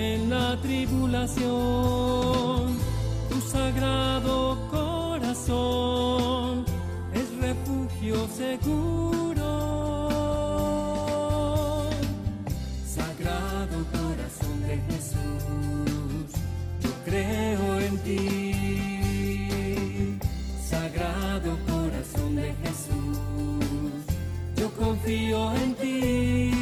en la tribulación. Tu sagrado corazón es refugio seguro. Sagrado corazón de Jesús, yo creo en ti. Sagrado corazón de Jesús, yo confío en ti.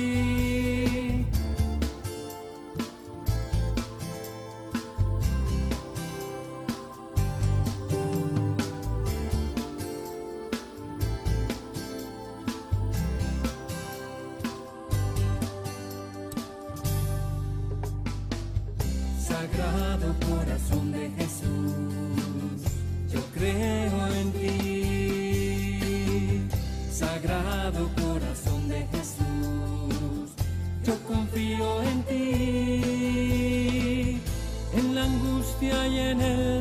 Angustia y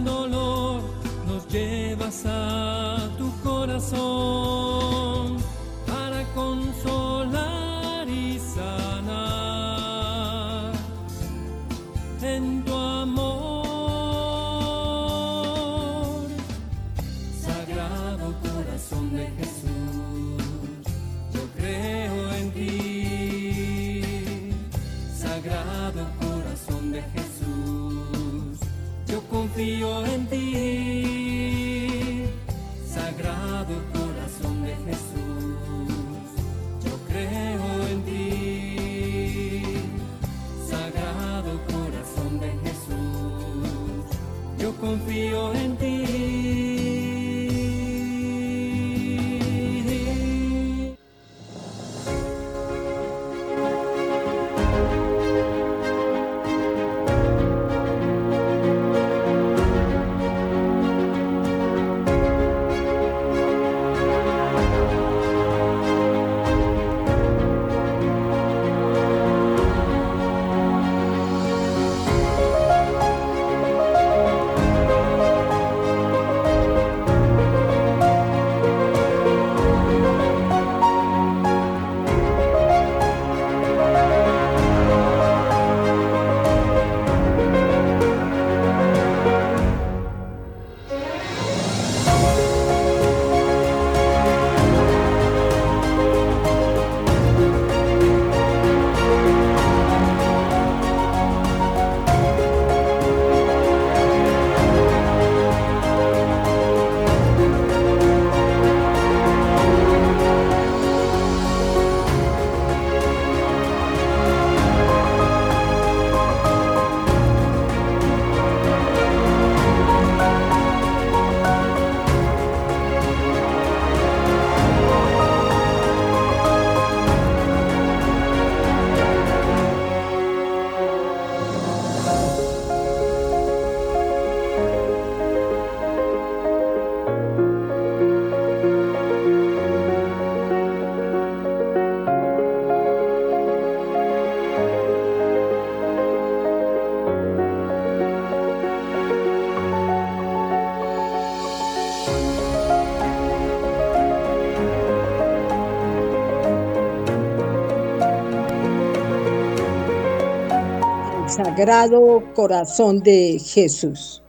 Sagrado Corazón de Jesús.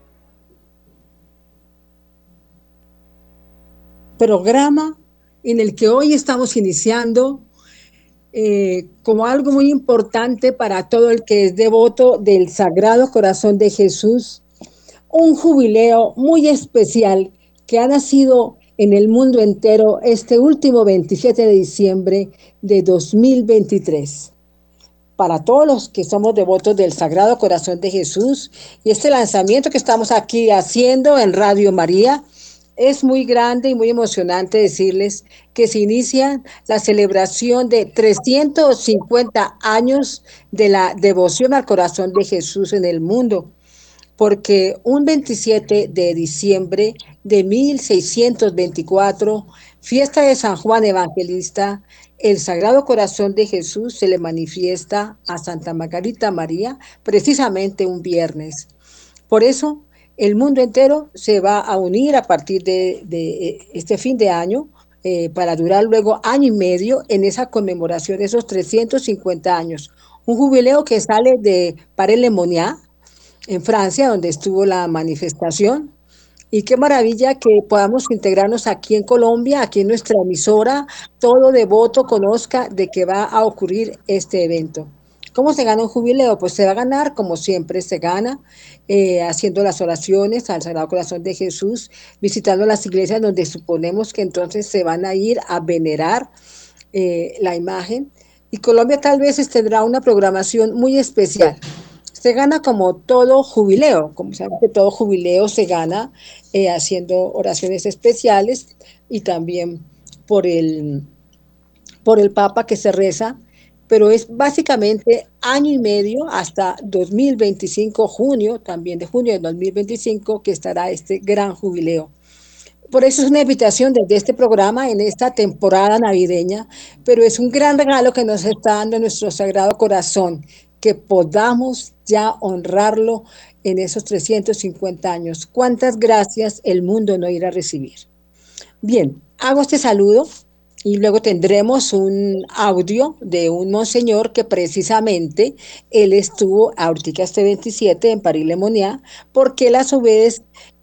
Programa en el que hoy estamos iniciando eh, como algo muy importante para todo el que es devoto del Sagrado Corazón de Jesús, un jubileo muy especial que ha nacido en el mundo entero este último 27 de diciembre de 2023 para todos los que somos devotos del Sagrado Corazón de Jesús. Y este lanzamiento que estamos aquí haciendo en Radio María es muy grande y muy emocionante decirles que se inicia la celebración de 350 años de la devoción al corazón de Jesús en el mundo, porque un 27 de diciembre de 1624, fiesta de San Juan Evangelista, el Sagrado Corazón de Jesús se le manifiesta a Santa Margarita María precisamente un viernes. Por eso el mundo entero se va a unir a partir de, de este fin de año eh, para durar luego año y medio en esa conmemoración, esos 350 años. Un jubileo que sale de Paris-Lemoniat, en Francia, donde estuvo la manifestación. Y qué maravilla que podamos integrarnos aquí en Colombia, aquí en nuestra emisora, todo devoto conozca de que va a ocurrir este evento. ¿Cómo se gana un jubileo? Pues se va a ganar como siempre se gana, eh, haciendo las oraciones al Sagrado Corazón de Jesús, visitando las iglesias donde suponemos que entonces se van a ir a venerar eh, la imagen. Y Colombia tal vez tendrá una programación muy especial. Se gana como todo jubileo, como saben que todo jubileo se gana eh, haciendo oraciones especiales y también por el, por el Papa que se reza pero es básicamente año y medio hasta 2025, junio, también de junio de 2025, que estará este gran jubileo. Por eso es una invitación desde este programa en esta temporada navideña, pero es un gran regalo que nos está dando nuestro Sagrado Corazón, que podamos ya honrarlo en esos 350 años. ¿Cuántas gracias el mundo no irá a recibir? Bien, hago este saludo y luego tendremos un audio de un monseñor que precisamente él estuvo ahorita este 27 en París Lemonía, porque él a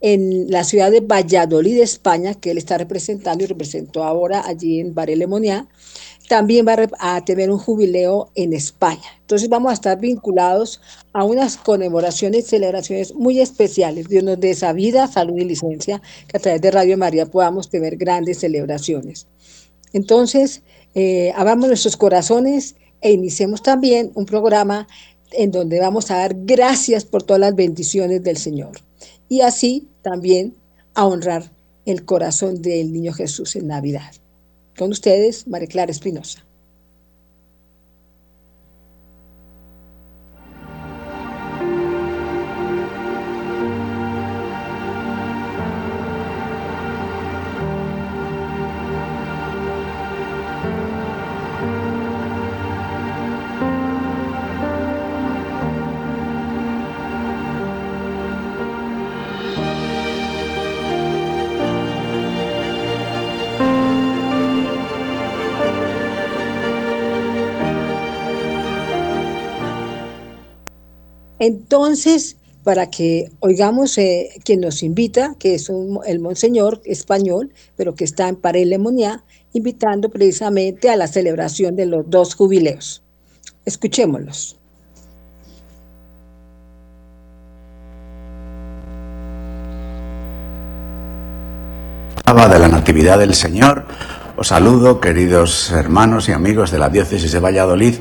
en la ciudad de Valladolid, España, que él está representando y representó ahora allí en París Lemonía, también va a tener un jubileo en España. Entonces vamos a estar vinculados a unas conmemoraciones y celebraciones muy especiales. Dios nos dé esa vida, salud y licencia, que a través de Radio María podamos tener grandes celebraciones. Entonces, eh, abramos nuestros corazones e iniciemos también un programa en donde vamos a dar gracias por todas las bendiciones del Señor. Y así también a honrar el corazón del niño Jesús en Navidad. Con ustedes, María Clara Espinosa. Entonces, para que oigamos eh, quien nos invita, que es el monseñor español, pero que está en Paré Lemoniá, invitando precisamente a la celebración de los dos jubileos. Escuchémoslos. de la Natividad del Señor, os saludo, queridos hermanos y amigos de la Diócesis de Valladolid,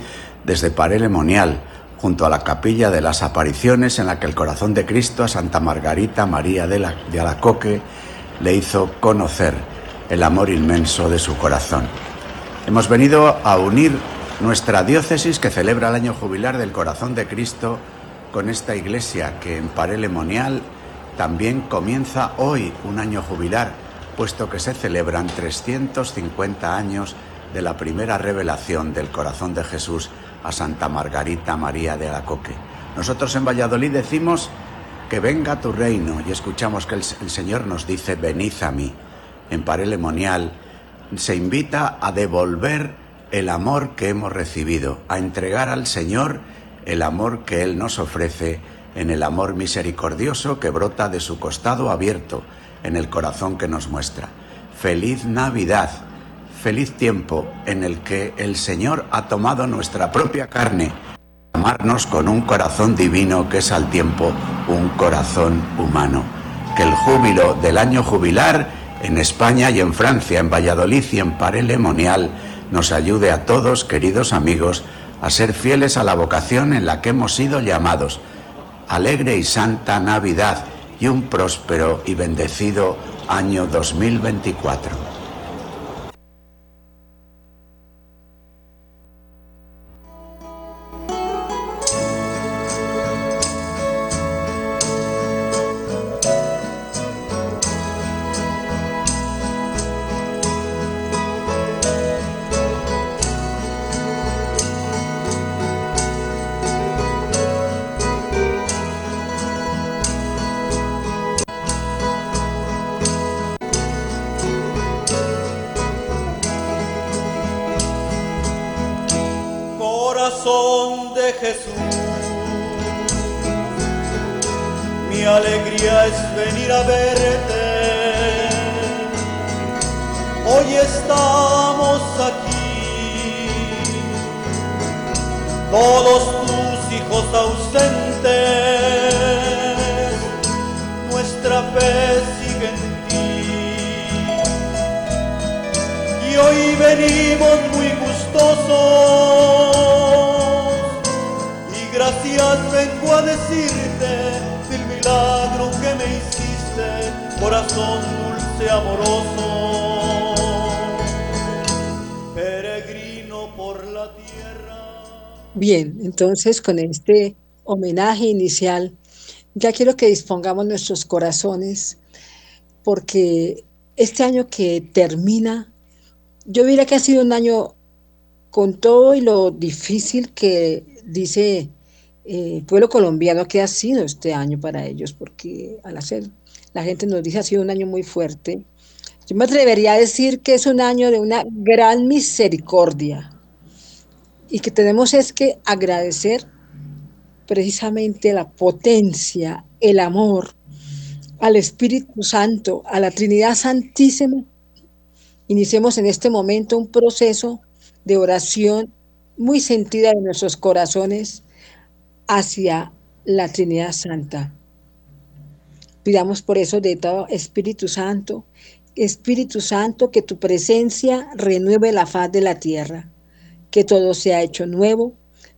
desde Paré Lemonial junto a la capilla de las apariciones en la que el corazón de Cristo a Santa Margarita María de, la, de Alacoque le hizo conocer el amor inmenso de su corazón. Hemos venido a unir nuestra diócesis que celebra el año jubilar del corazón de Cristo con esta iglesia que en Parelemonial también comienza hoy un año jubilar, puesto que se celebran 350 años de la primera revelación del corazón de Jesús a Santa Margarita María de Alacoque. Nosotros en Valladolid decimos que venga tu reino y escuchamos que el, Señor nos dice venid a mí. En Parelemonial se invita a devolver el amor que hemos recibido, a entregar al Señor el amor que Él nos ofrece en el amor misericordioso que brota de su costado abierto, en el corazón que nos muestra. Feliz Navidad feliz tiempo en el que el Señor ha tomado nuestra propia carne, amarnos con un corazón divino que es al tiempo un corazón humano. Que el júbilo del año jubilar en España y en Francia, en Valladolid y en Parelemonial, nos ayude a todos, queridos amigos, a ser fieles a la vocación en la que hemos sido llamados. Alegre y santa Navidad y un próspero y bendecido año 2024. Entonces con este homenaje inicial, ya quiero que dispongamos nuestros corazones, porque este año que termina, yo diría que ha sido un año con todo y lo difícil que dice el pueblo colombiano que ha sido este año para ellos, porque al hacer, la gente nos dice ha sido un año muy fuerte. Yo me atrevería a decir que es un año de una gran misericordia y que tenemos es que agradecer precisamente la potencia, el amor al Espíritu Santo, a la Trinidad Santísima. Iniciemos en este momento un proceso de oración muy sentida en nuestros corazones hacia la Trinidad Santa. Pidamos por eso de todo Espíritu Santo, Espíritu Santo, que tu presencia renueve la faz de la tierra, que todo sea hecho nuevo,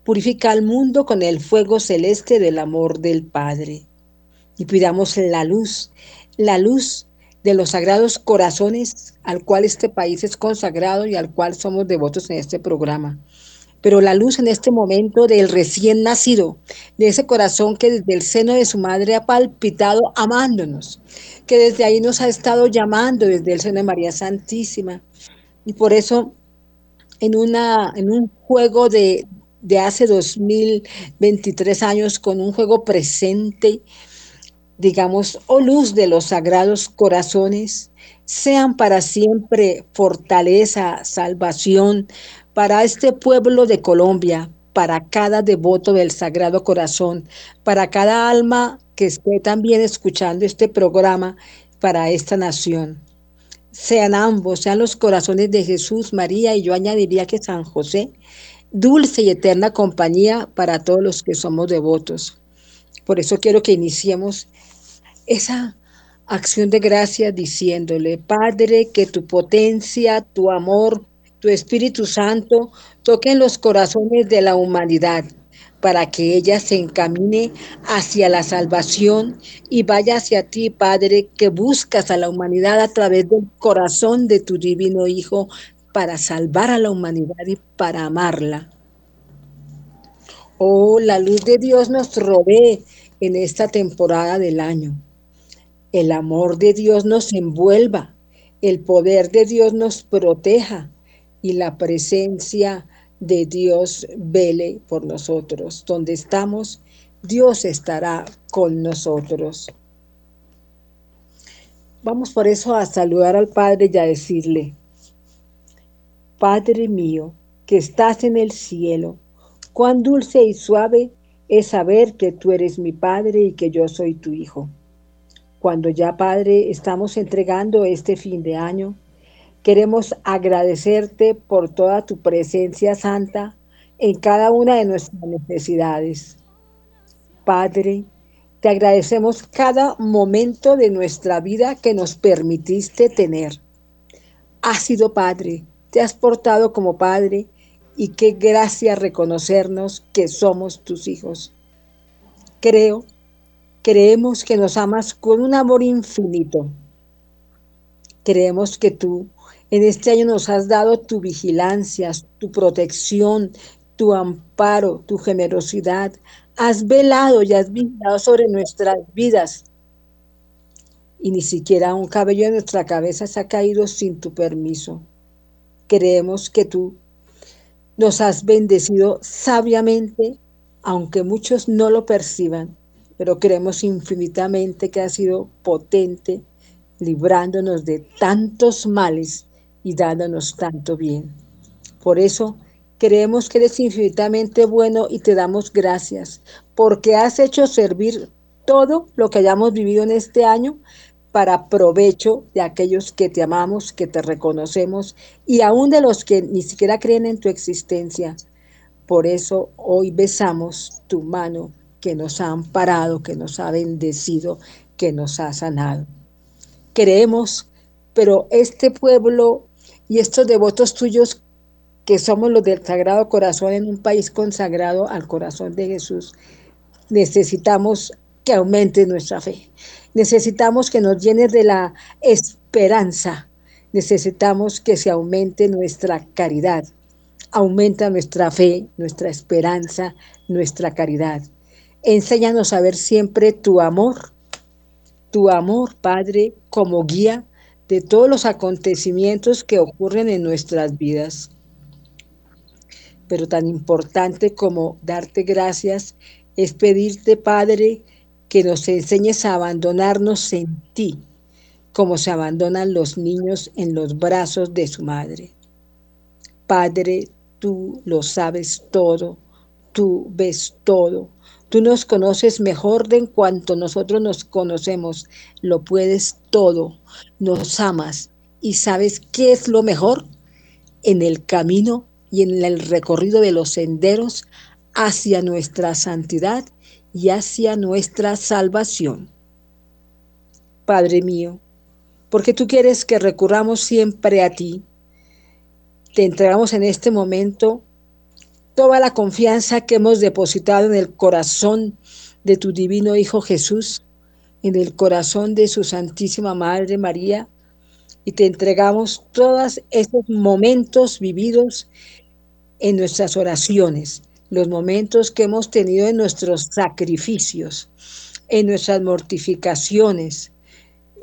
purifica al mundo con el fuego celeste del amor del Padre. Y pidamos la luz, la luz de los sagrados corazones al cual este país es consagrado y al cual somos devotos en este programa pero la luz en este momento del recién nacido, de ese corazón que desde el seno de su madre ha palpitado amándonos, que desde ahí nos ha estado llamando desde el seno de María Santísima. Y por eso, en, una, en un juego de, de hace 2023 años, con un juego presente, digamos, oh luz de los sagrados corazones, sean para siempre fortaleza, salvación, para este pueblo de Colombia, para cada devoto del Sagrado Corazón, para cada alma que esté también escuchando este programa, para esta nación. Sean ambos, sean los corazones de Jesús, María y yo añadiría que San José, dulce y eterna compañía para todos los que somos devotos. Por eso quiero que iniciemos esa acción de gracia diciéndole, Padre, que tu potencia, tu amor, tu Espíritu Santo toque en los corazones de la humanidad para que ella se encamine hacia la salvación y vaya hacia ti, Padre, que buscas a la humanidad a través del corazón de tu divino Hijo para salvar a la humanidad y para amarla. Oh, la luz de Dios nos rodee en esta temporada del año. El amor de Dios nos envuelva, el poder de Dios nos proteja, y la presencia de Dios vele por nosotros. Donde estamos, Dios estará con nosotros. Vamos por eso a saludar al Padre y a decirle, Padre mío, que estás en el cielo, cuán dulce y suave es saber que tú eres mi Padre y que yo soy tu Hijo. Cuando ya, Padre, estamos entregando este fin de año, Queremos agradecerte por toda tu presencia santa en cada una de nuestras necesidades. Padre, te agradecemos cada momento de nuestra vida que nos permitiste tener. Has sido Padre, te has portado como Padre y qué gracia reconocernos que somos tus hijos. Creo, creemos que nos amas con un amor infinito. Creemos que tú en este año nos has dado tu vigilancia, tu protección, tu amparo, tu generosidad. Has velado y has vigilado sobre nuestras vidas. Y ni siquiera un cabello de nuestra cabeza se ha caído sin tu permiso. Creemos que tú nos has bendecido sabiamente, aunque muchos no lo perciban, pero creemos infinitamente que has sido potente, librándonos de tantos males y dándonos tanto bien. Por eso creemos que eres infinitamente bueno y te damos gracias, porque has hecho servir todo lo que hayamos vivido en este año para provecho de aquellos que te amamos, que te reconocemos y aún de los que ni siquiera creen en tu existencia. Por eso hoy besamos tu mano que nos ha amparado, que nos ha bendecido, que nos ha sanado. Creemos, pero este pueblo y estos devotos tuyos que somos los del Sagrado Corazón en un país consagrado al corazón de Jesús, necesitamos que aumente nuestra fe. Necesitamos que nos llenes de la esperanza. Necesitamos que se aumente nuestra caridad. Aumenta nuestra fe, nuestra esperanza, nuestra caridad. Enséñanos a ver siempre tu amor, tu amor, Padre, como guía de todos los acontecimientos que ocurren en nuestras vidas. Pero tan importante como darte gracias es pedirte, Padre, que nos enseñes a abandonarnos en ti, como se abandonan los niños en los brazos de su madre. Padre, tú lo sabes todo, tú ves todo, tú nos conoces mejor de en cuanto nosotros nos conocemos, lo puedes todo, nos amas y sabes qué es lo mejor en el camino y en el recorrido de los senderos hacia nuestra santidad y hacia nuestra salvación. Padre mío, porque tú quieres que recurramos siempre a ti, te entregamos en este momento toda la confianza que hemos depositado en el corazón de tu divino Hijo Jesús, en el corazón de su Santísima Madre María, y te entregamos todos esos momentos vividos en nuestras oraciones, los momentos que hemos tenido en nuestros sacrificios, en nuestras mortificaciones,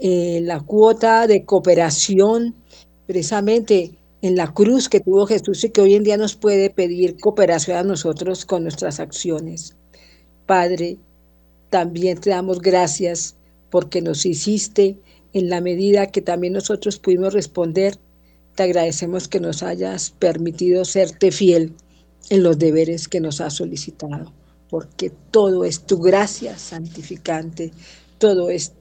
en la cuota de cooperación, precisamente en la cruz que tuvo Jesús y que hoy en día nos puede pedir cooperación a nosotros con nuestras acciones. Padre, también te damos gracias porque nos hiciste en la medida que también nosotros pudimos responder. Te agradecemos que nos hayas permitido serte fiel en los deberes que nos ha solicitado, porque todo es tu gracia santificante, todo es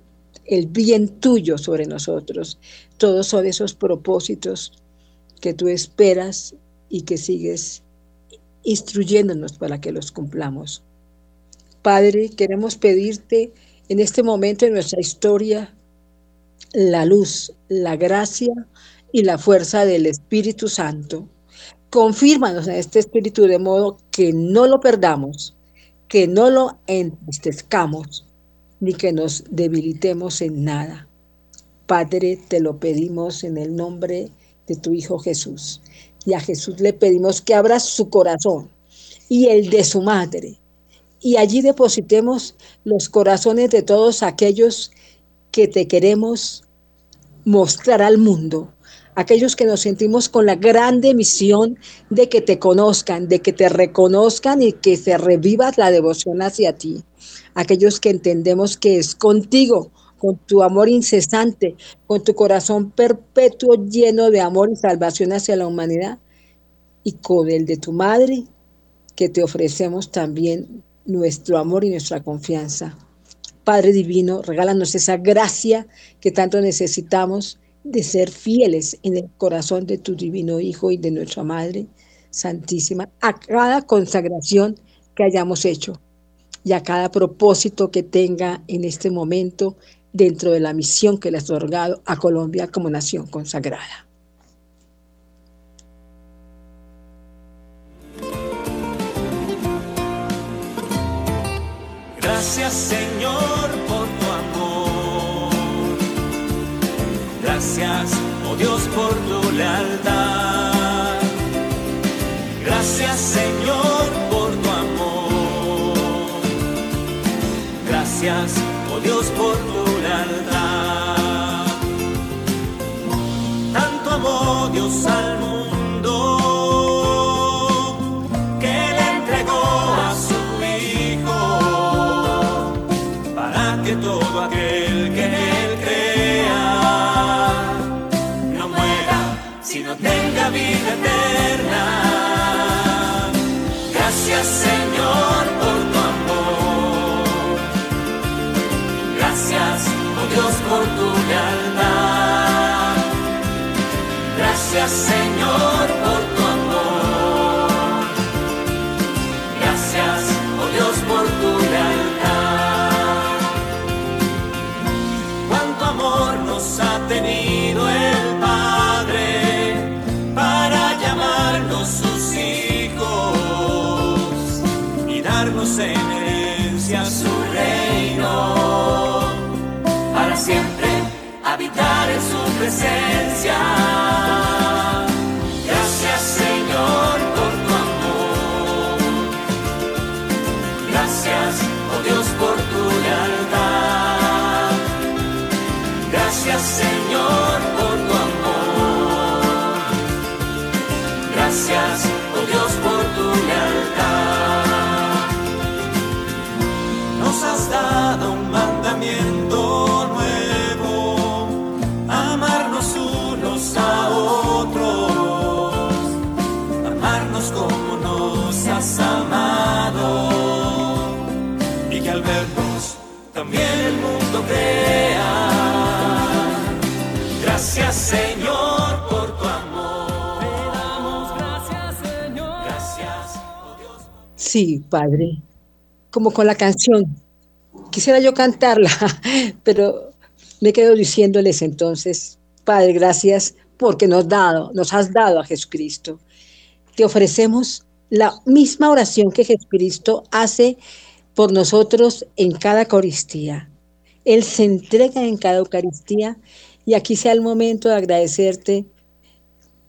el bien tuyo sobre nosotros, todos son esos propósitos que tú esperas y que sigues instruyéndonos para que los cumplamos. Padre, queremos pedirte en este momento de nuestra historia la luz, la gracia y la fuerza del Espíritu Santo confírmanos en este espíritu de modo que no lo perdamos, que no lo entristezcamos, ni que nos debilitemos en nada. Padre, te lo pedimos en el nombre de tu Hijo Jesús. Y a Jesús le pedimos que abra su corazón y el de su madre. Y allí depositemos los corazones de todos aquellos que te queremos mostrar al mundo, aquellos que nos sentimos con la grande misión de que te conozcan, de que te reconozcan y que se reviva la devoción hacia ti, aquellos que entendemos que es contigo, con tu amor incesante, con tu corazón perpetuo lleno de amor y salvación hacia la humanidad, y con el de tu madre, que te ofrecemos también nuestro amor y nuestra confianza. Padre Divino, regálanos esa gracia que tanto necesitamos de ser fieles en el corazón de tu divino Hijo y de nuestra Madre Santísima a cada consagración que hayamos hecho y a cada propósito que tenga en este momento dentro de la misión que le has otorgado a Colombia como nación consagrada. Gracias Señor Gracias, oh Dios, por tu lealtad. Gracias, Señor, por tu amor. Gracias, en herencia su reino. Para siempre habitar en su presencia. Gracias Señor por tu amor. Damos gracias, Señor. Gracias, oh Dios. Sí, Padre, como con la canción. Quisiera yo cantarla, pero me quedo diciéndoles entonces, Padre, gracias porque nos, dado, nos has dado a Jesucristo. Te ofrecemos la misma oración que Jesucristo hace por nosotros en cada Eucaristía. Él se entrega en cada Eucaristía y aquí sea el momento de agradecerte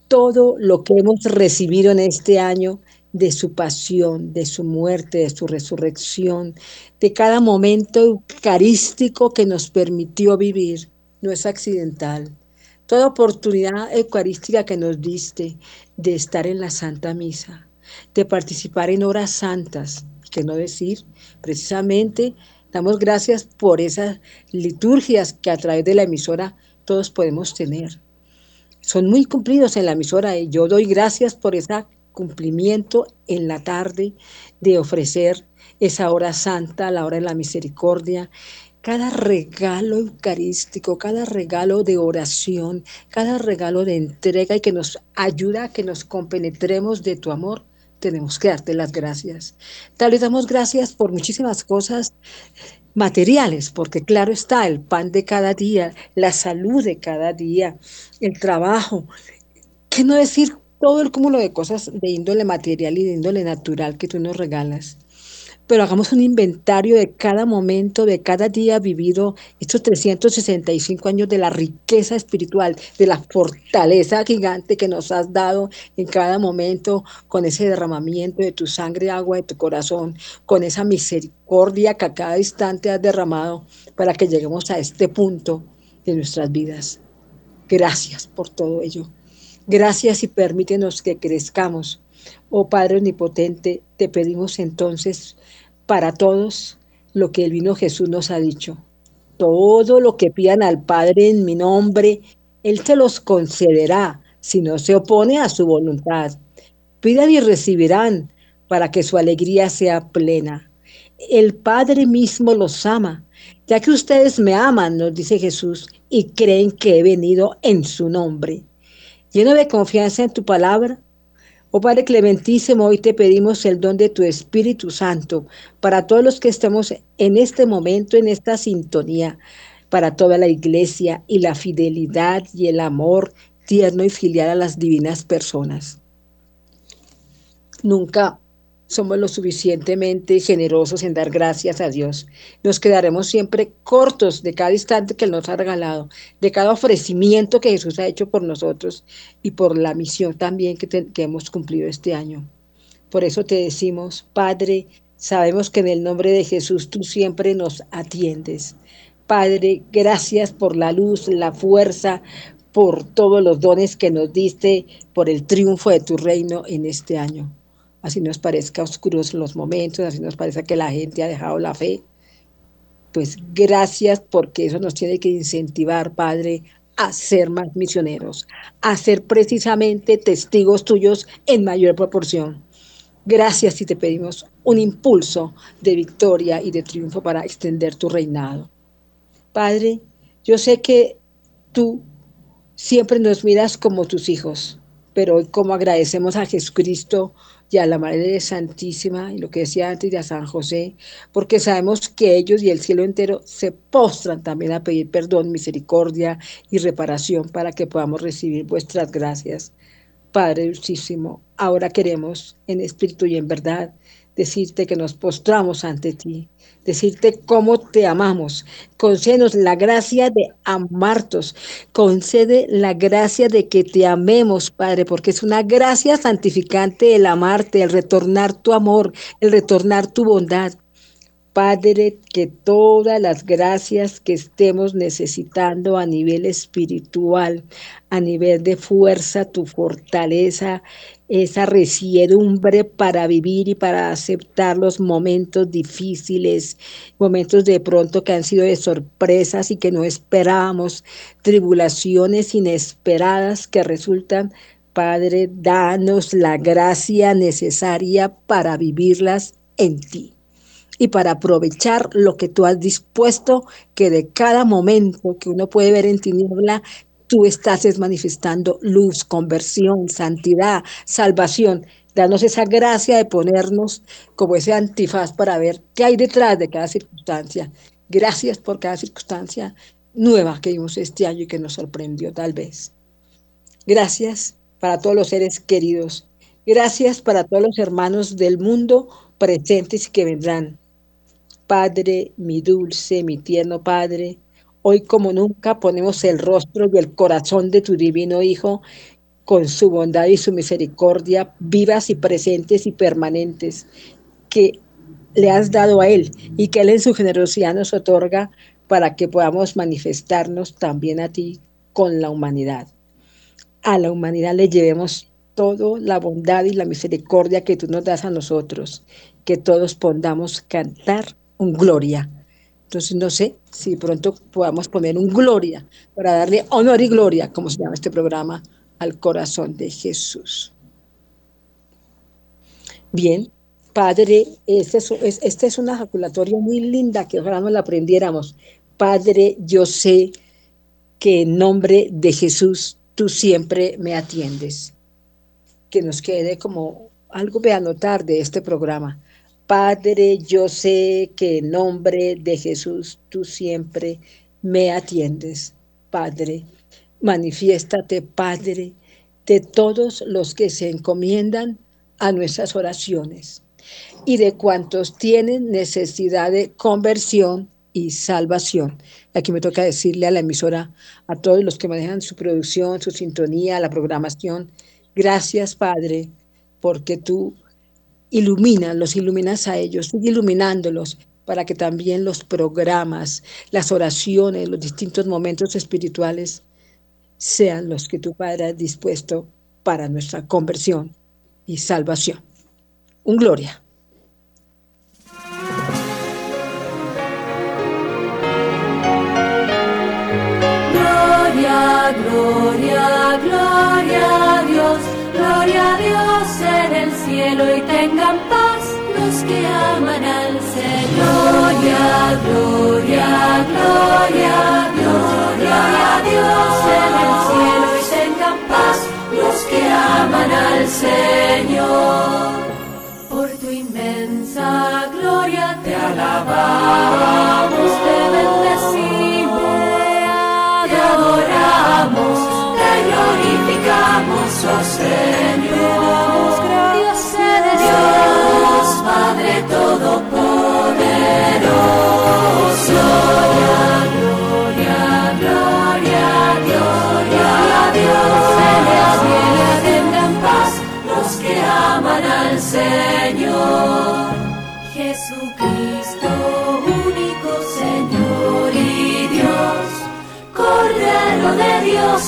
todo lo que hemos recibido en este año de su pasión, de su muerte, de su resurrección, de cada momento eucarístico que nos permitió vivir. No es accidental. Toda oportunidad eucarística que nos diste de estar en la Santa Misa, de participar en horas santas, que no decir, precisamente damos gracias por esas liturgias que a través de la emisora todos podemos tener. Son muy cumplidos en la emisora y yo doy gracias por ese cumplimiento en la tarde de ofrecer esa hora santa, la hora de la misericordia, cada regalo eucarístico, cada regalo de oración, cada regalo de entrega y que nos ayuda a que nos compenetremos de tu amor, tenemos que darte las gracias. Tal vez damos gracias por muchísimas cosas materiales, porque claro está, el pan de cada día, la salud de cada día, el trabajo, qué no decir todo el cúmulo de cosas de índole material y de índole natural que tú nos regalas. Pero hagamos un inventario de cada momento, de cada día vivido, estos 365 años de la riqueza espiritual, de la fortaleza gigante que nos has dado en cada momento, con ese derramamiento de tu sangre, agua de tu corazón, con esa misericordia que a cada instante has derramado para que lleguemos a este punto de nuestras vidas. Gracias por todo ello. Gracias y permítenos que crezcamos. Oh Padre Omnipotente, te pedimos entonces para todos lo que el vino Jesús nos ha dicho. Todo lo que pidan al Padre en mi nombre, Él se los concederá si no se opone a su voluntad. Pidan y recibirán para que su alegría sea plena. El Padre mismo los ama, ya que ustedes me aman, nos dice Jesús, y creen que he venido en su nombre. Lleno de confianza en tu palabra, Oh Padre Clementísimo, hoy te pedimos el don de tu Espíritu Santo para todos los que estamos en este momento, en esta sintonía, para toda la iglesia y la fidelidad y el amor tierno y filial a las divinas personas. Nunca somos lo suficientemente generosos en dar gracias a Dios. Nos quedaremos siempre cortos de cada instante que Él nos ha regalado, de cada ofrecimiento que Jesús ha hecho por nosotros y por la misión también que, te- que hemos cumplido este año. Por eso te decimos, Padre, sabemos que en el nombre de Jesús tú siempre nos atiendes. Padre, gracias por la luz, la fuerza, por todos los dones que nos diste, por el triunfo de tu reino en este año así nos parezca oscuros los momentos, así nos parezca que la gente ha dejado la fe. Pues gracias porque eso nos tiene que incentivar, Padre, a ser más misioneros, a ser precisamente testigos tuyos en mayor proporción. Gracias y te pedimos un impulso de victoria y de triunfo para extender tu reinado. Padre, yo sé que tú siempre nos miras como tus hijos, pero hoy como agradecemos a Jesucristo y a la Madre Santísima, y lo que decía antes, y a San José, porque sabemos que ellos y el cielo entero se postran también a pedir perdón, misericordia y reparación para que podamos recibir vuestras gracias. Padre Dulcísimo, ahora queremos en espíritu y en verdad decirte que nos postramos ante ti, decirte cómo te amamos. Concédenos la gracia de amartos, concede la gracia de que te amemos, Padre, porque es una gracia santificante el amarte, el retornar tu amor, el retornar tu bondad. Padre, que todas las gracias que estemos necesitando a nivel espiritual, a nivel de fuerza, tu fortaleza, esa resiedumbre para vivir y para aceptar los momentos difíciles, momentos de pronto que han sido de sorpresas y que no esperábamos, tribulaciones inesperadas que resultan Padre, danos la gracia necesaria para vivirlas en ti y para aprovechar lo que tú has dispuesto, que de cada momento que uno puede ver en tiniebla, tú estás manifestando luz, conversión, santidad, salvación. Danos esa gracia de ponernos como ese antifaz para ver qué hay detrás de cada circunstancia. Gracias por cada circunstancia nueva que vimos este año y que nos sorprendió tal vez. Gracias para todos los seres queridos. Gracias para todos los hermanos del mundo presentes y que vendrán. Padre, mi dulce, mi tierno Padre, hoy como nunca ponemos el rostro y el corazón de tu divino Hijo con su bondad y su misericordia vivas y presentes y permanentes que le has dado a Él y que Él en su generosidad nos otorga para que podamos manifestarnos también a ti con la humanidad. A la humanidad le llevemos toda la bondad y la misericordia que tú nos das a nosotros, que todos podamos cantar un gloria. Entonces no sé si pronto podamos poner un gloria para darle honor y gloria, como se llama este programa, al corazón de Jesús. Bien, Padre, esta es, este es una ejaculatoria muy linda que ojalá nos la aprendiéramos. Padre, yo sé que en nombre de Jesús tú siempre me atiendes. Que nos quede como algo de anotar de este programa. Padre, yo sé que en nombre de Jesús tú siempre me atiendes. Padre, manifiéstate, Padre, de todos los que se encomiendan a nuestras oraciones y de cuantos tienen necesidad de conversión y salvación. Aquí me toca decirle a la emisora, a todos los que manejan su producción, su sintonía, la programación, gracias Padre, porque tú ilumina, los iluminas a ellos, sigue iluminándolos para que también los programas, las oraciones, los distintos momentos espirituales sean los que tu Padre ha dispuesto para nuestra conversión y salvación. Un gloria. Gloria, gloria, gloria a Dios, gloria a Dios en el cielo y tengan paz los que aman al Señor. Gloria, gloria, gloria gloria a Dios en el cielo y tengan paz los que aman al Señor. Por tu inmensa gloria te alabamos, te bendecimos, te adoramos, te glorificamos, oh Señor.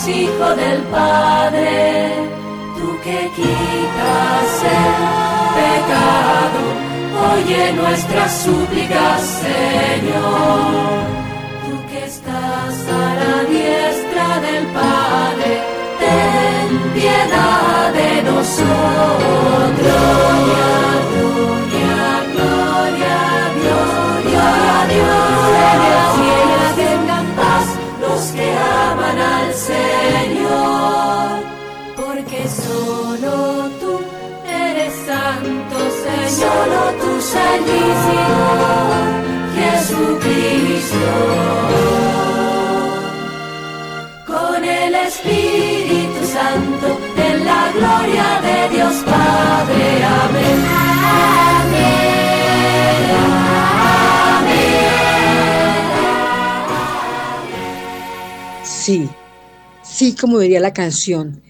Hijo del Padre, tú que quitas el pecado, oye nuestras súplicas, Señor. Tú que estás a la diestra Sí, sí, como diría la canción,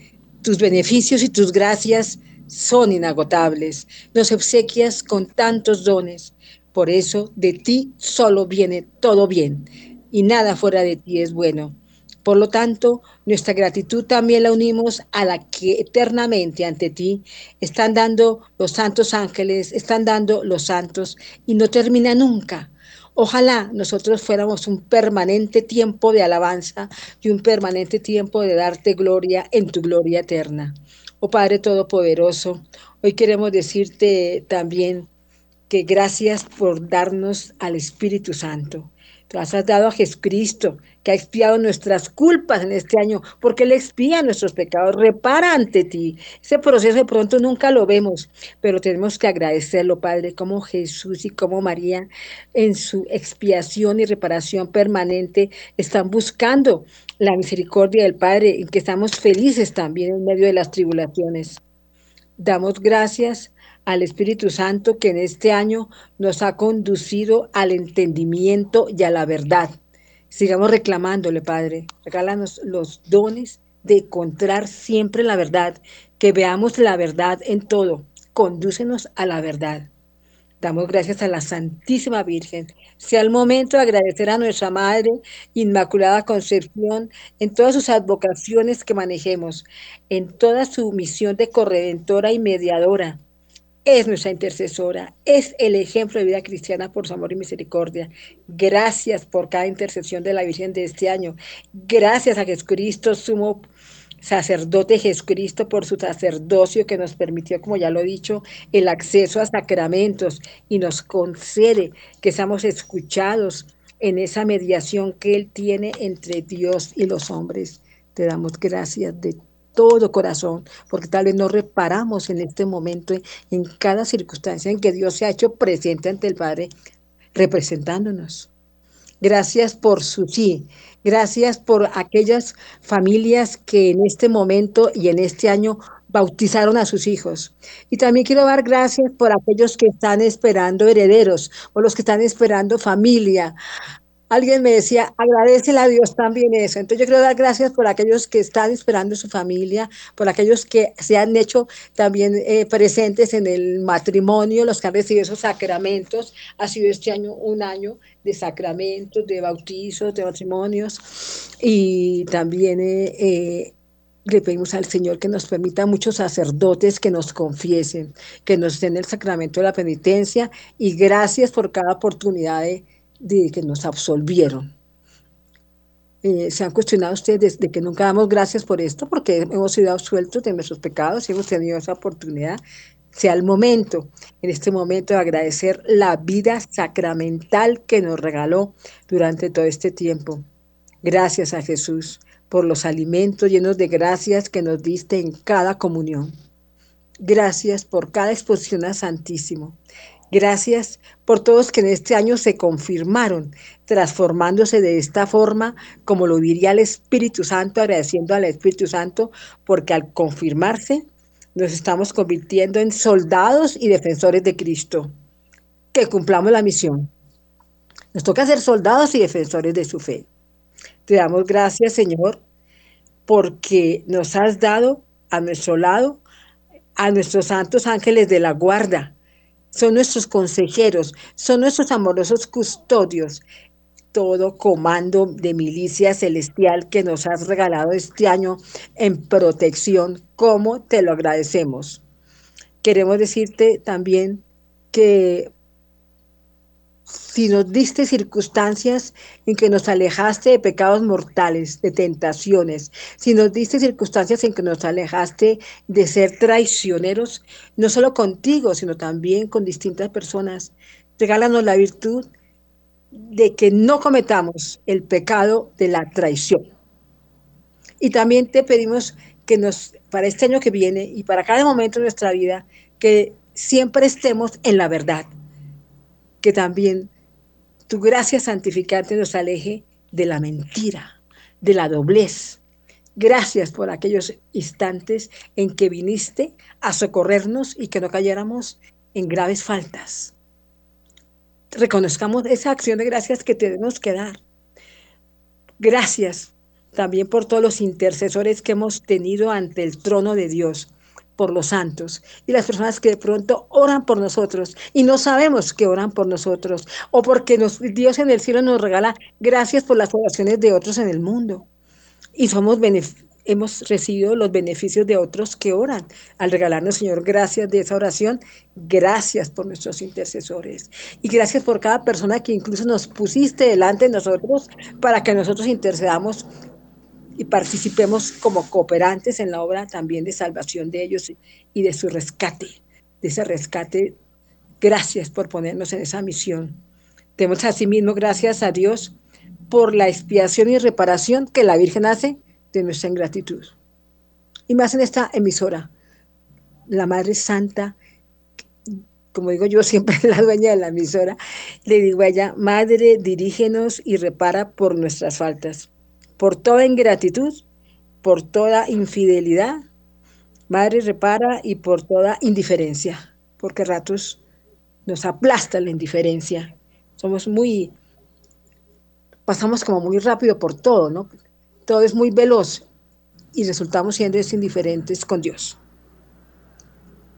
tus beneficios y tus gracias son inagotables. Nos obsequias con tantos dones. Por eso de ti solo viene todo bien y nada fuera de ti es bueno. Por lo tanto, nuestra gratitud también la unimos a la que eternamente ante ti están dando los santos ángeles, están dando los santos y no termina nunca. Ojalá nosotros fuéramos un permanente tiempo de alabanza y un permanente tiempo de darte gloria en tu gloria eterna. Oh Padre Todopoderoso, hoy queremos decirte también que gracias por darnos al Espíritu Santo. Tú has dado a Jesucristo, que ha expiado nuestras culpas en este año, porque Él expía nuestros pecados, repara ante ti. Ese proceso de pronto nunca lo vemos, pero tenemos que agradecerlo, Padre, como Jesús y como María, en su expiación y reparación permanente, están buscando la misericordia del Padre y que estamos felices también en medio de las tribulaciones. Damos gracias al Espíritu Santo que en este año nos ha conducido al entendimiento y a la verdad. Sigamos reclamándole, Padre. Regálanos los dones de encontrar siempre la verdad, que veamos la verdad en todo. Condúcenos a la verdad. Damos gracias a la Santísima Virgen. Sea el momento de agradecer a nuestra Madre Inmaculada Concepción en todas sus advocaciones que manejemos, en toda su misión de corredentora y mediadora. Es nuestra intercesora, es el ejemplo de vida cristiana por su amor y misericordia. Gracias por cada intercesión de la Virgen de este año. Gracias a Jesucristo, sumo sacerdote Jesucristo por su sacerdocio que nos permitió, como ya lo he dicho, el acceso a sacramentos y nos concede que seamos escuchados en esa mediación que Él tiene entre Dios y los hombres. Te damos gracias de todo corazón, porque tal vez no reparamos en este momento, en cada circunstancia en que Dios se ha hecho presente ante el Padre, representándonos. Gracias por su sí. Gracias por aquellas familias que en este momento y en este año bautizaron a sus hijos. Y también quiero dar gracias por aquellos que están esperando herederos o los que están esperando familia. Alguien me decía, agradecele a Dios también eso. Entonces yo quiero dar gracias por aquellos que están esperando su familia, por aquellos que se han hecho también eh, presentes en el matrimonio, los que han recibido esos sacramentos. Ha sido este año un año de sacramentos, de bautizos, de matrimonios. Y también eh, eh, le pedimos al Señor que nos permita muchos sacerdotes que nos confiesen, que nos den el sacramento de la penitencia. Y gracias por cada oportunidad de de que nos absolvieron. Eh, se han cuestionado ustedes de que nunca damos gracias por esto, porque hemos sido absueltos de nuestros pecados y hemos tenido esa oportunidad. Sea el momento, en este momento, de agradecer la vida sacramental que nos regaló durante todo este tiempo. Gracias a Jesús por los alimentos llenos de gracias que nos diste en cada comunión. Gracias por cada exposición a Santísimo. Gracias por todos que en este año se confirmaron, transformándose de esta forma, como lo diría el Espíritu Santo, agradeciendo al Espíritu Santo, porque al confirmarse nos estamos convirtiendo en soldados y defensores de Cristo. Que cumplamos la misión. Nos toca ser soldados y defensores de su fe. Te damos gracias, Señor, porque nos has dado a nuestro lado a nuestros santos ángeles de la guarda, son nuestros consejeros, son nuestros amorosos custodios, todo comando de milicia celestial que nos has regalado este año en protección, ¿cómo te lo agradecemos? Queremos decirte también que si nos diste circunstancias en que nos alejaste de pecados mortales, de tentaciones, si nos diste circunstancias en que nos alejaste de ser traicioneros, no solo contigo, sino también con distintas personas, regálanos la virtud de que no cometamos el pecado de la traición. Y también te pedimos que nos, para este año que viene y para cada momento de nuestra vida, que siempre estemos en la verdad que también tu gracia santificante nos aleje de la mentira, de la doblez. Gracias por aquellos instantes en que viniste a socorrernos y que no cayéramos en graves faltas. Reconozcamos esa acción de gracias que tenemos que dar. Gracias también por todos los intercesores que hemos tenido ante el trono de Dios, por los santos y las personas que de pronto oran por nosotros y no sabemos que oran por nosotros o porque nos, Dios en el cielo nos regala gracias por las oraciones de otros en el mundo y somos hemos recibido los beneficios de otros que oran. Al regalarnos, Señor, gracias de esa oración, gracias por nuestros intercesores. Y gracias por cada persona que incluso nos pusiste delante de nosotros para que nosotros intercedamos y participemos como cooperantes en la obra también de salvación de ellos y de su rescate, de ese rescate. Gracias por ponernos en esa misión. Demos asimismo gracias a Dios por la expiación y reparación que la Virgen hace de nuestra ingratitud. Y más en esta emisora, la Madre Santa, como digo yo siempre la dueña de la emisora, le digo a ella, Madre, dirígenos y repara por nuestras faltas por toda ingratitud, por toda infidelidad. Madre repara y por toda indiferencia, porque ratos nos aplasta la indiferencia. Somos muy, pasamos como muy rápido por todo, ¿no? Todo es muy veloz y resultamos siendo indiferentes con Dios.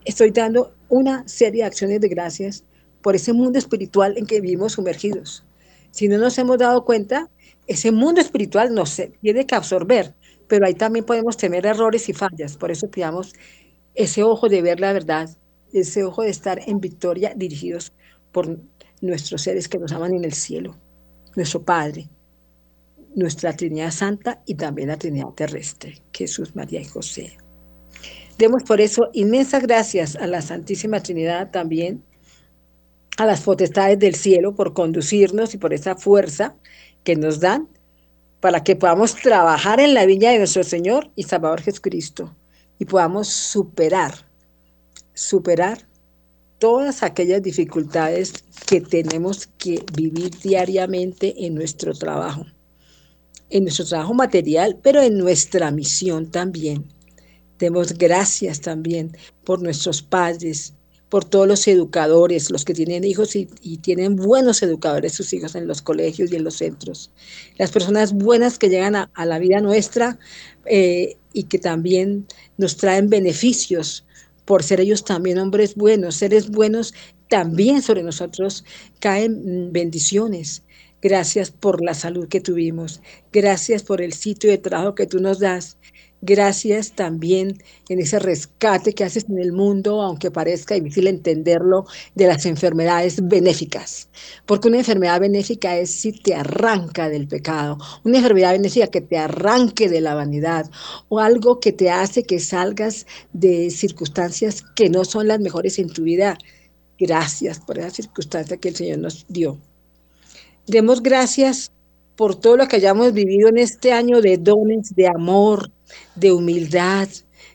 Estoy dando una serie de acciones de gracias por ese mundo espiritual en que vivimos sumergidos. Si no nos hemos dado cuenta, ese mundo espiritual nos tiene que absorber, pero ahí también podemos tener errores y fallas. Por eso pidamos ese ojo de ver la verdad, ese ojo de estar en victoria dirigidos por nuestros seres que nos aman en el cielo, nuestro Padre, nuestra Trinidad Santa y también la Trinidad Terrestre, Jesús, María y José. Demos por eso inmensas gracias a la Santísima Trinidad también, a las potestades del cielo por conducirnos y por esa fuerza que nos dan para que podamos trabajar en la viña de nuestro Señor y Salvador Jesucristo y podamos superar, superar todas aquellas dificultades que tenemos que vivir diariamente en nuestro trabajo, en nuestro trabajo material, pero en nuestra misión también. Demos gracias también por nuestros padres, por todos los educadores, los que tienen hijos y, tienen buenos educadores sus hijos en los colegios y en los centros. Las personas buenas que llegan a, la vida nuestra eh, y que también nos traen beneficios por ser ellos también hombres buenos, seres buenos, también sobre nosotros caen bendiciones. Gracias por la salud que tuvimos. Gracias por el sitio de trabajo que tú nos das. Gracias también en ese rescate que haces en el mundo, aunque parezca difícil entenderlo, de las enfermedades benéficas. Porque una enfermedad benéfica es si te arranca del pecado, una enfermedad benéfica que te arranque de la vanidad o algo que te hace que salgas de circunstancias que no son las mejores en tu vida. Gracias por esa circunstancia que el Señor nos dio. Demos gracias por todo lo que hayamos vivido en este año de dones, de amor, de humildad,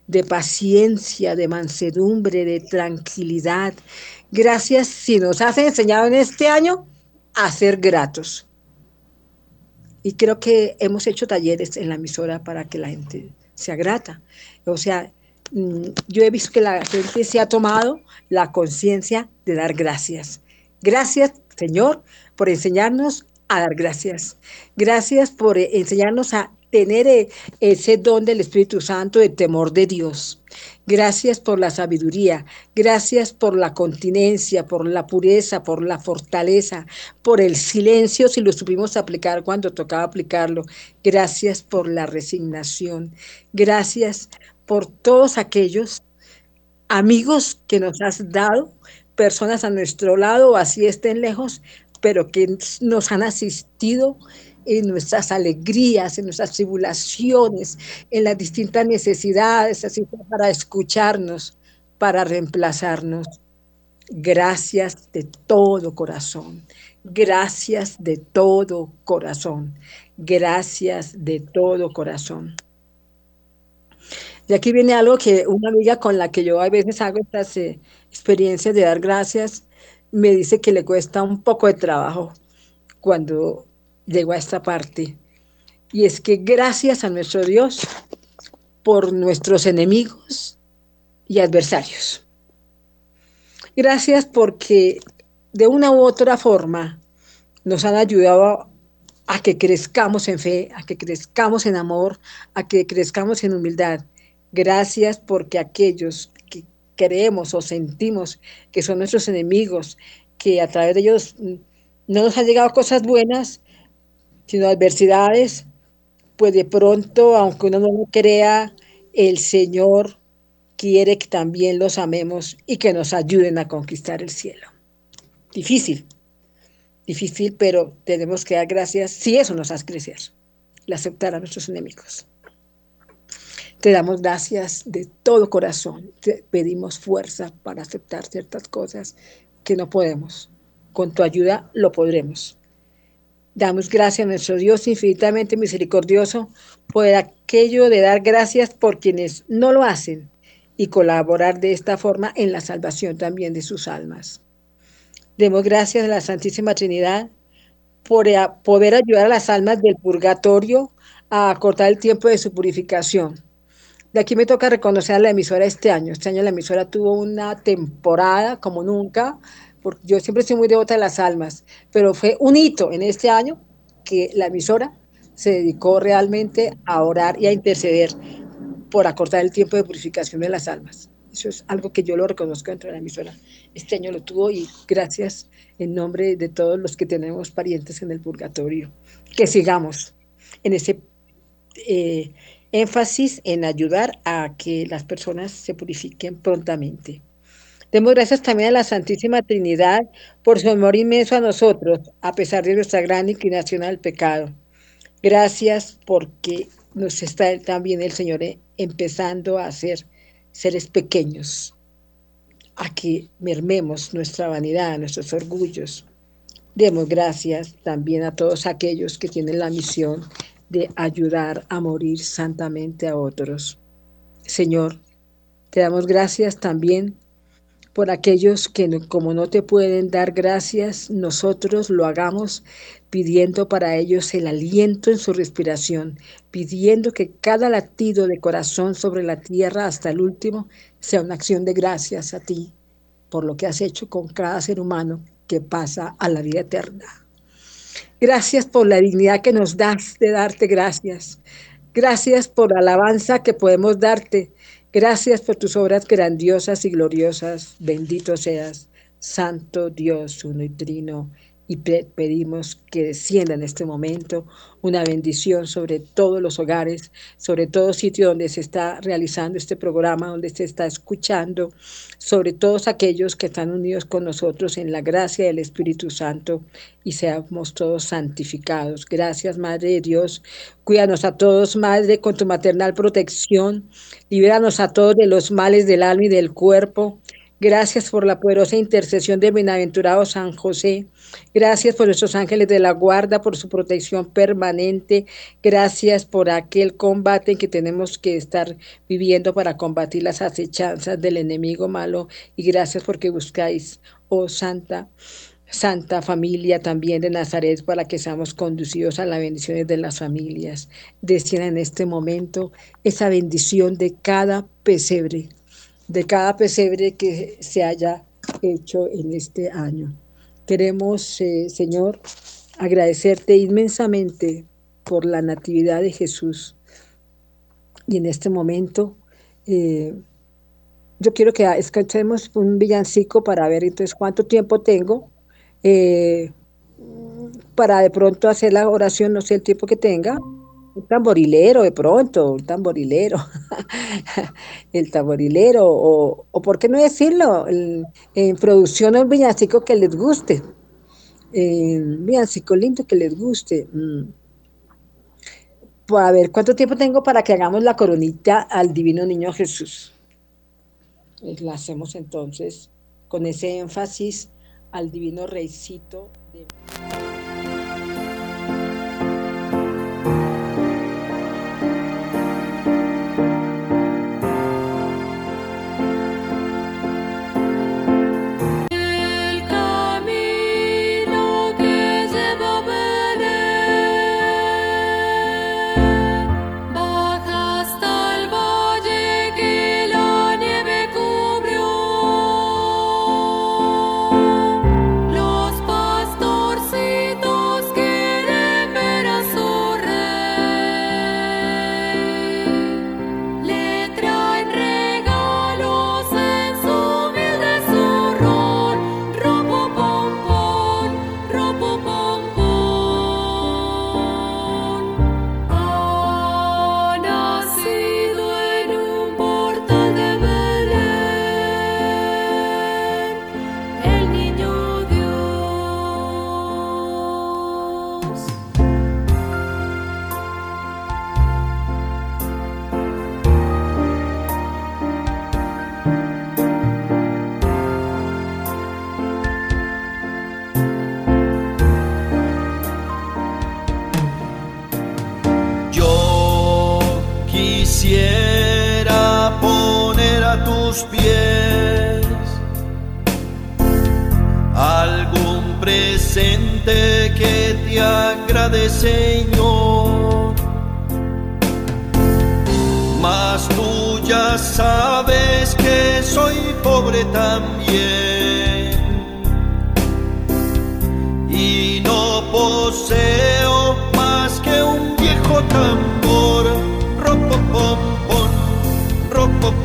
de paciencia, de mansedumbre, de tranquilidad. Gracias si nos has enseñado en este año a ser gratos. Y creo que hemos hecho talleres en la emisora para que la gente sea grata. O sea, mm, yo he visto que la gente se ha tomado la conciencia de dar gracias. Gracias, Señor, por enseñarnos a dar gracias. Gracias por enseñarnos a tener eh, ese don del Espíritu Santo, de temor de Dios. Gracias por la sabiduría, gracias por la continencia, por la pureza, por la fortaleza, por el silencio si lo supimos aplicar cuando tocaba aplicarlo. Gracias por la resignación. Gracias por todos aquellos amigos que nos has dado, personas a nuestro lado, así estén lejos, pero que nos han asistido en nuestras alegrías, en nuestras tribulaciones, en las distintas necesidades, así para escucharnos, para reemplazarnos. Gracias de todo corazón, gracias de todo corazón, gracias de todo corazón. Y aquí viene algo que una amiga con la que yo a veces hago estas eh, experiencias de dar gracias, me dice que le cuesta un poco de trabajo cuando llegó a esta parte. Y es que gracias a nuestro Dios por nuestros enemigos y adversarios. Gracias porque de una u otra forma nos han ayudado a que crezcamos en fe, a que crezcamos en amor, a que crezcamos en humildad. Gracias porque aquellos que creemos o sentimos que son nuestros enemigos, que a través de ellos no nos han llegado cosas buenas, sino adversidades, pues de pronto, aunque uno no lo crea, el Señor quiere que también los amemos y que nos ayuden a conquistar el cielo. Difícil, difícil, pero tenemos que dar gracias si eso nos hace crecer, el aceptar a nuestros enemigos. Te damos gracias de todo corazón, te pedimos fuerza para aceptar ciertas cosas que no podemos. Con tu ayuda lo podremos. Damos gracias a nuestro Dios infinitamente misericordioso por aquello de dar gracias por quienes no lo hacen y colaborar de esta forma en la salvación también de sus almas. Demos gracias a la Santísima Trinidad por poder ayudar a las almas del purgatorio a acortar el tiempo de su purificación. De aquí me toca reconocer a la emisora este año. Este año la emisora tuvo una temporada como nunca, porque yo siempre soy muy devota de las almas, pero fue un hito en este año que la emisora se dedicó realmente a orar y a interceder por acortar el tiempo de purificación de las almas. Eso es algo que yo lo reconozco dentro de la emisora. Este año lo tuvo y gracias en nombre de todos los que tenemos parientes en el purgatorio. Que sigamos en ese eh, énfasis en ayudar a que las personas se purifiquen prontamente. Demos gracias también a la Santísima Trinidad por su amor inmenso a nosotros, a pesar de nuestra gran inclinación al pecado. Gracias porque nos está también el Señor eh, empezando a hacer seres pequeños, a que mermemos nuestra vanidad, nuestros orgullos. Demos gracias también a todos aquellos que tienen la misión de ayudar a morir santamente a otros. Señor, te damos gracias también por aquellos que como no te pueden dar gracias, nosotros lo hagamos pidiendo para ellos el aliento en su respiración, pidiendo que cada latido de corazón sobre la tierra hasta el último sea una acción de gracias a ti por lo que has hecho con cada ser humano que pasa a la vida eterna. Gracias por la dignidad que nos das de darte gracias. Gracias por la alabanza que podemos darte Gracias por tus obras grandiosas y gloriosas. Bendito seas, Santo Dios, uno y y pedimos que descienda en este momento una bendición sobre todos los hogares, sobre todo sitio donde se está realizando este programa, donde se está escuchando, sobre todos aquellos que están unidos con nosotros en la gracia del Espíritu Santo y seamos todos santificados. Gracias, Madre de Dios. Cuídanos a todos, Madre, con tu maternal protección. Libéranos a todos de los males del alma y del cuerpo. Gracias por la poderosa intercesión de bienaventurado San José. Gracias por nuestros ángeles de la guarda, por su protección permanente. Gracias por aquel combate que tenemos que estar viviendo para combatir las acechanzas del enemigo malo. Y gracias porque buscáis, oh Santa. Santa familia también de Nazaret para que seamos conducidos a las bendiciones de las familias. Decían en este momento esa bendición de cada pesebre, de cada pesebre que se haya hecho en este año. Queremos, eh, Señor, agradecerte inmensamente por la natividad de Jesús. Y en este momento, eh, yo quiero que escuchemos un villancico para ver entonces cuánto tiempo tengo eh, para de pronto hacer la oración, no sé el tiempo que tenga, un tamborilero de pronto, un tamborilero, el tamborilero, o, o por qué no decirlo, en producción un villancico que les guste, un villancico lindo que les guste. Mm. Pues, a ver, ¿cuánto tiempo tengo para que hagamos la coronita al Divino Niño Jesús? Pues, la hacemos entonces con ese énfasis al Divino Reycito. De... ya sabes que soy pobre también y no poseo más que un viejo tambor, ropo pom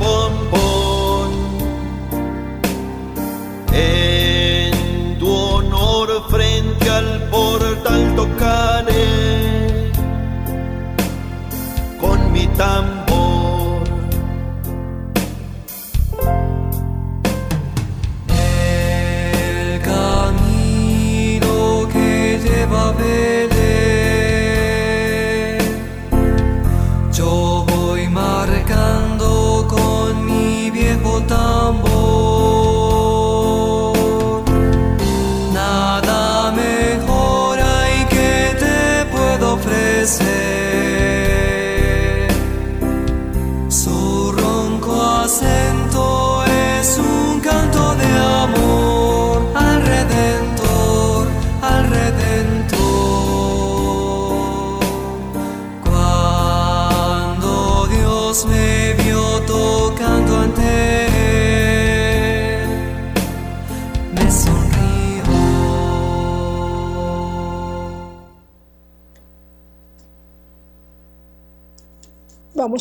pom.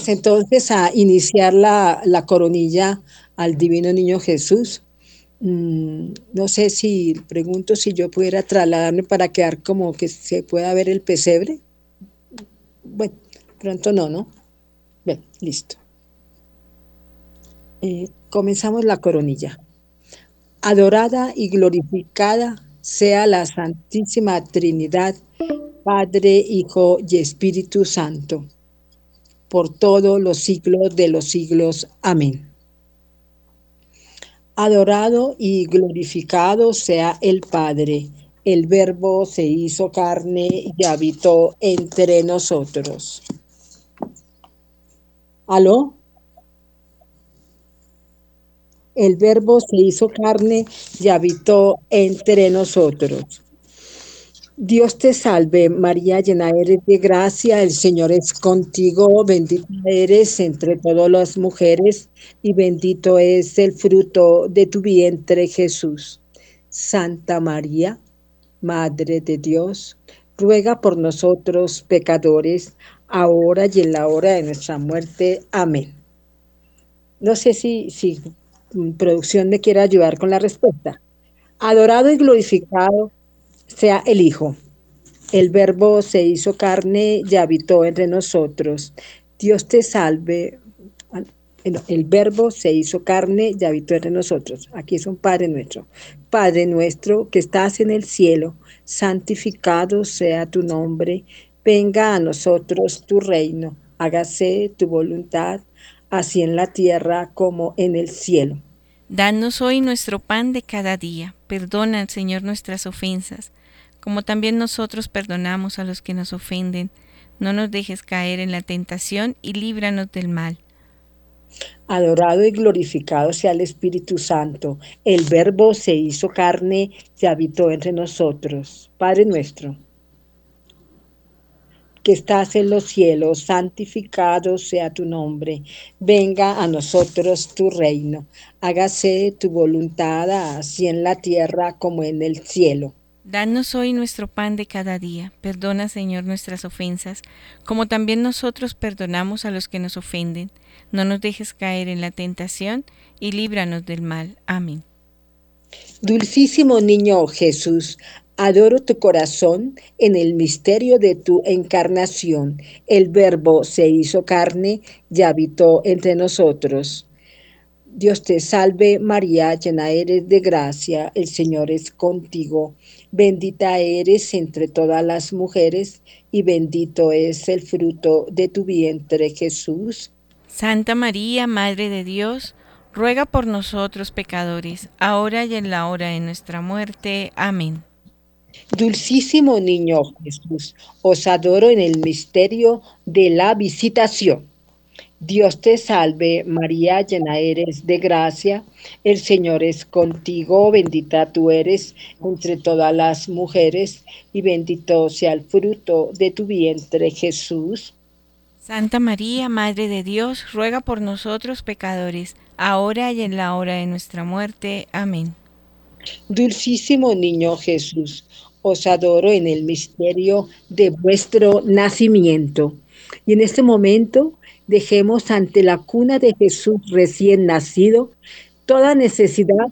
Entonces a iniciar la, la coronilla al Divino Niño Jesús. Mm, no sé si, pregunto si yo pudiera trasladarme para quedar como que se pueda ver el pesebre. Bueno, pronto no, ¿no? Bien, listo. Eh, comenzamos la coronilla. Adorada y glorificada sea la Santísima Trinidad, Padre, Hijo y Espíritu Santo por todos los siglos de los siglos. Amén. Adorado y glorificado sea el Padre. El Verbo se hizo carne y habitó entre nosotros. ¿Aló? El Verbo se hizo carne y habitó entre nosotros. Dios te salve, María, llena eres de gracia, el Señor es contigo, bendita eres entre todas las mujeres y bendito es el fruto de tu vientre, Jesús. Santa María, Madre de Dios, ruega por nosotros pecadores, ahora y en la hora de nuestra muerte. Amén. No sé si, si mm, producción me quiere ayudar con la respuesta. Adorado y glorificado sea el Hijo. El Verbo se hizo carne y habitó entre nosotros. Dios te salve. Ah, no, El Verbo se hizo carne y habitó entre nosotros. Aquí es un Padre nuestro. Padre nuestro que estás en el cielo, santificado sea tu nombre. Venga a nosotros tu reino. Hágase tu voluntad, así en la tierra como en el cielo. Danos hoy nuestro pan de cada día. Perdona, Señor, nuestras ofensas, como también nosotros perdonamos a los que nos ofenden. No nos dejes caer en la tentación y líbranos del mal. Adorado y glorificado sea el Espíritu Santo. El Verbo se hizo carne y habitó entre nosotros. Padre nuestro, que estás en los cielos, santificado sea tu nombre. Venga a nosotros tu reino. Hágase tu voluntad así en la tierra como en el cielo. Danos hoy nuestro pan de cada día. Perdona, Señor, nuestras ofensas, como también nosotros perdonamos a los que nos ofenden. No nos dejes caer en la tentación y líbranos del mal. Amén. Dulcísimo niño Jesús, adoro tu corazón en el misterio de tu encarnación. El Verbo se hizo carne y habitó entre nosotros. Dios te salve María, llena eres de gracia, el Señor es contigo. Bendita eres entre todas las mujeres y bendito es el fruto de tu vientre Jesús. Santa María, Madre de Dios, ruega por nosotros pecadores, ahora y en la hora de nuestra muerte. Amén. Dulcísimo niño Jesús, os adoro en el misterio de la visitación. Dios te salve, María, llena eres de gracia, el Señor es contigo, bendita tú eres entre todas las mujeres, y bendito sea el fruto de tu vientre, Jesús. Santa María, Madre de Dios, ruega por nosotros pecadores, ahora y en la hora de nuestra muerte. Amén. Dulcísimo niño Jesús, os adoro en el misterio de vuestro nacimiento. Y en este momento dejemos ante la cuna de Jesús recién nacido toda necesidad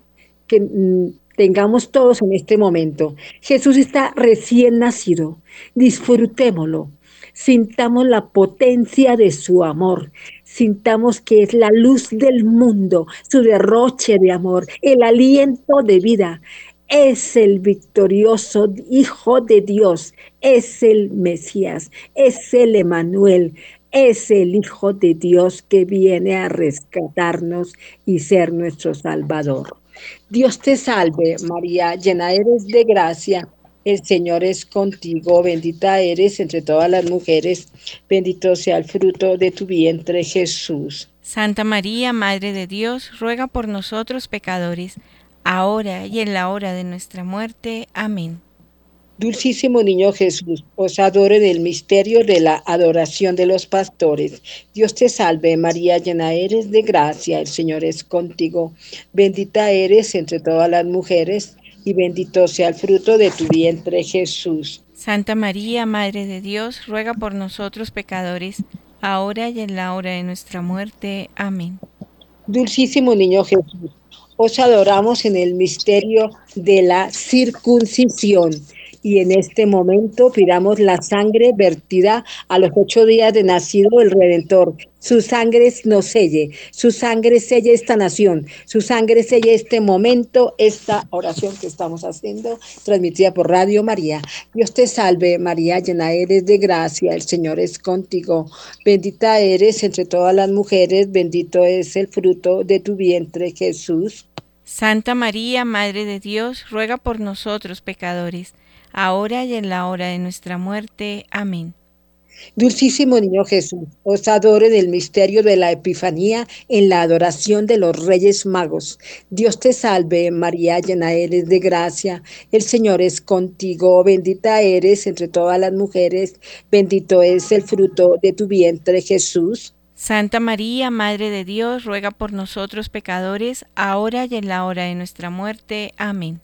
que mm, tengamos todos en este momento. Jesús está recién nacido, disfrutémoslo, sintamos la potencia de su amor, sintamos que es la luz del mundo, su derroche de amor, el aliento de vida. Es el victorioso Hijo de Dios, es el Mesías, es el Emanuel, es el Hijo de Dios que viene a rescatarnos y ser nuestro Salvador. Dios te salve, María, llena eres de gracia. El Señor es contigo, bendita eres entre todas las mujeres, bendito sea el fruto de tu vientre, Jesús. Santa María, Madre de Dios, ruega por nosotros pecadores, ahora y en la hora de nuestra muerte. Amén. Dulcísimo niño Jesús, os adoro en el misterio de la adoración de los pastores. Dios te salve María, llena eres de gracia, el Señor es contigo. Bendita eres entre todas las mujeres y bendito sea el fruto de tu vientre Jesús. Santa María, Madre de Dios, ruega por nosotros pecadores, ahora y en la hora de nuestra muerte. Amén. Dulcísimo niño Jesús, os adoramos en el misterio de la circuncisión y en este momento pidamos la sangre vertida a los ocho días de nacido el Redentor. Su sangre nos selle, su sangre selle esta nación, su sangre selle este momento, esta oración que estamos haciendo, transmitida por Radio María. Dios te salve, María, llena eres de gracia, el Señor es contigo. Bendita eres entre todas las mujeres, bendito es el fruto de tu vientre, Jesús. Santa María, Madre de Dios, ruega por nosotros pecadores ahora y en la hora de nuestra muerte. Amén. Dulcísimo niño Jesús, os adoro en el misterio de la Epifanía, en la adoración de los Reyes Magos. Dios te salve, María, llena eres de gracia, el Señor es contigo, bendita eres entre todas las mujeres, bendito es el fruto de tu vientre, Jesús. Santa María, Madre de Dios, ruega por nosotros pecadores, ahora y en la hora de nuestra muerte. Amén.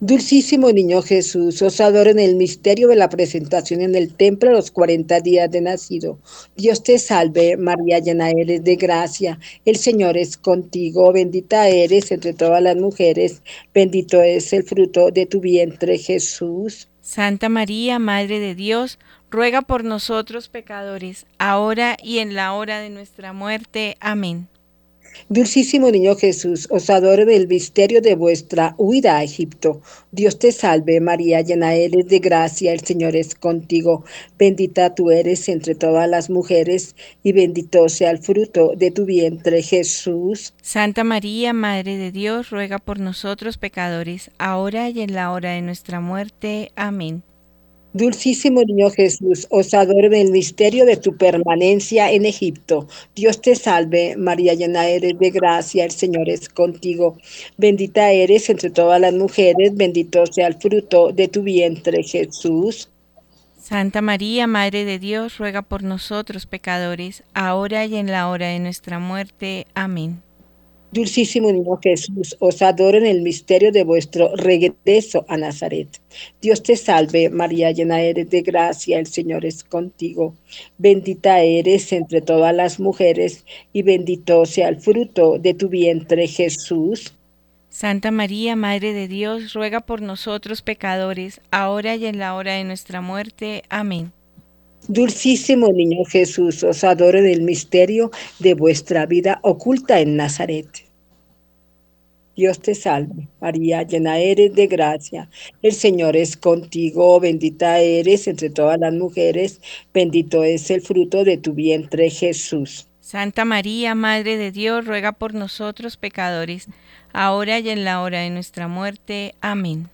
Dulcísimo niño Jesús, os adoro en el misterio de la presentación en el templo a los 40 días de nacido. Dios te salve, María, llena eres de gracia. El Señor es contigo, bendita eres entre todas las mujeres, bendito es el fruto de tu vientre, Jesús. Santa María, Madre de Dios, ruega por nosotros pecadores, ahora y en la hora de nuestra muerte. Amén. Dulcísimo niño Jesús, os adoro el misterio de vuestra huida a Egipto. Dios te salve, María, llena eres de gracia, el Señor es contigo. Bendita tú eres entre todas las mujeres, y bendito sea el fruto de tu vientre, Jesús. Santa María, Madre de Dios, ruega por nosotros pecadores, ahora y en la hora de nuestra muerte. Amén. Dulcísimo niño Jesús, os adoro en el misterio de tu permanencia en Egipto. Dios te salve, María llena eres de gracia, el Señor es contigo. Bendita eres entre todas las mujeres, bendito sea el fruto de tu vientre, Jesús. Santa María, Madre de Dios, ruega por nosotros pecadores, ahora y en la hora de nuestra muerte. Amén. Dulcísimo niño Jesús, os adoro en el misterio de vuestro regreso a Nazaret. Dios te salve, María, llena eres de gracia, el Señor es contigo. Bendita eres entre todas las mujeres, y bendito sea el fruto de tu vientre, Jesús. Santa María, Madre de Dios, ruega por nosotros pecadores, ahora y en la hora de nuestra muerte. Amén. Dulcísimo niño Jesús, os adoro en el misterio de vuestra vida oculta en Nazaret. Dios te salve, María, llena eres de gracia. El Señor es contigo, bendita eres entre todas las mujeres, bendito es el fruto de tu vientre, Jesús. Santa María, Madre de Dios, ruega por nosotros pecadores, ahora y en la hora de nuestra muerte. Amén.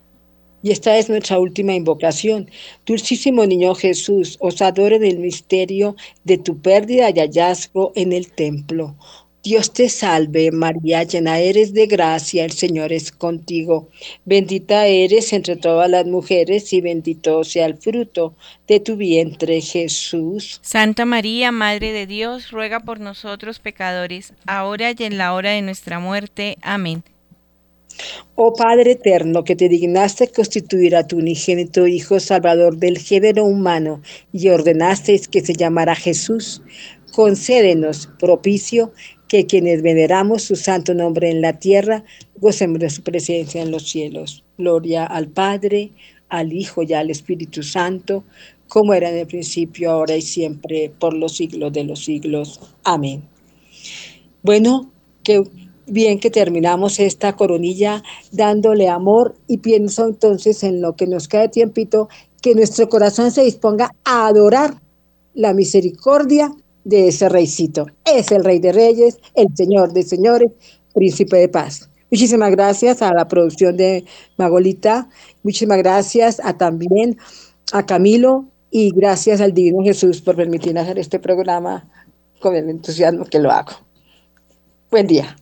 Y esta es nuestra última invocación. Dulcísimo niño Jesús, os adoro en el misterio de tu pérdida y hallazgo en el templo. Dios te salve, María, llena eres de gracia, el Señor es contigo. Bendita eres entre todas las mujeres y bendito sea el fruto de tu vientre, Jesús. Santa María, Madre de Dios, ruega por nosotros pecadores, ahora y en la hora de nuestra muerte. Amén. Oh Padre eterno, que te dignaste constituir a tu unigénito Hijo Salvador del género humano y ordenaste que se llamara Jesús, concédenos propicio que quienes veneramos su santo nombre en la tierra, gocemos de su presencia en los cielos. Gloria al Padre, al Hijo y al Espíritu Santo, como era en el principio, ahora y siempre, por los siglos de los siglos. Amén. Bueno, qué bien que terminamos esta coronilla dándole amor y pienso entonces en lo que nos queda tiempito, que nuestro corazón se disponga a adorar la misericordia de ese reycito. Es el rey de reyes, el señor de señores, príncipe de paz. Muchísimas gracias a la producción de Magolita, muchísimas gracias a también a Camilo y gracias al Divino Jesús por permitirme hacer este programa con el entusiasmo que lo hago. Buen día.